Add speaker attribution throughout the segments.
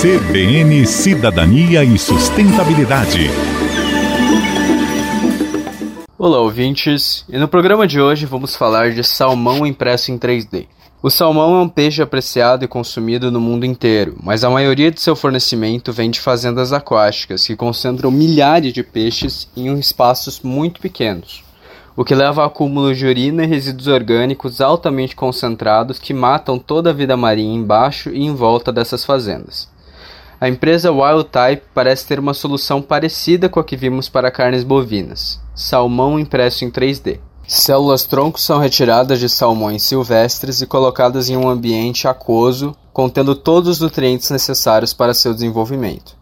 Speaker 1: CBN Cidadania e Sustentabilidade.
Speaker 2: Olá, ouvintes! E no programa de hoje vamos falar de salmão impresso em 3D. O salmão é um peixe apreciado e consumido no mundo inteiro, mas a maioria de seu fornecimento vem de fazendas aquáticas que concentram milhares de peixes em espaços muito pequenos, o que leva a acúmulo de urina e resíduos orgânicos altamente concentrados que matam toda a vida marinha embaixo e em volta dessas fazendas. A empresa Wild Type parece ter uma solução parecida com a que vimos para carnes bovinas: salmão impresso em 3D. Células troncos são retiradas de salmões silvestres e colocadas em um ambiente aquoso, contendo todos os nutrientes necessários para seu desenvolvimento.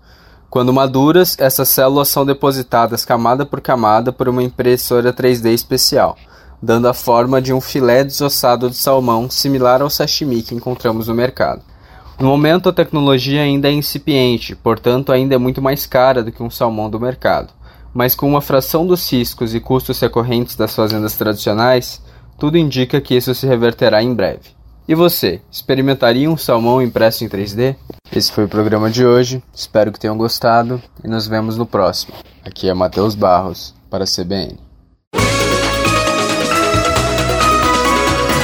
Speaker 2: Quando maduras, essas células são depositadas camada por camada por uma impressora 3D especial, dando a forma de um filé desossado de salmão similar ao sashimi que encontramos no mercado. No momento, a tecnologia ainda é incipiente, portanto, ainda é muito mais cara do que um salmão do mercado. Mas com uma fração dos riscos e custos recorrentes das fazendas tradicionais, tudo indica que isso se reverterá em breve. E você, experimentaria um salmão impresso em 3D? Esse foi o programa de hoje, espero que tenham gostado e nos vemos no próximo. Aqui é Matheus Barros, para a CBN.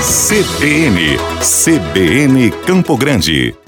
Speaker 1: CBN, CBN Campo Grande.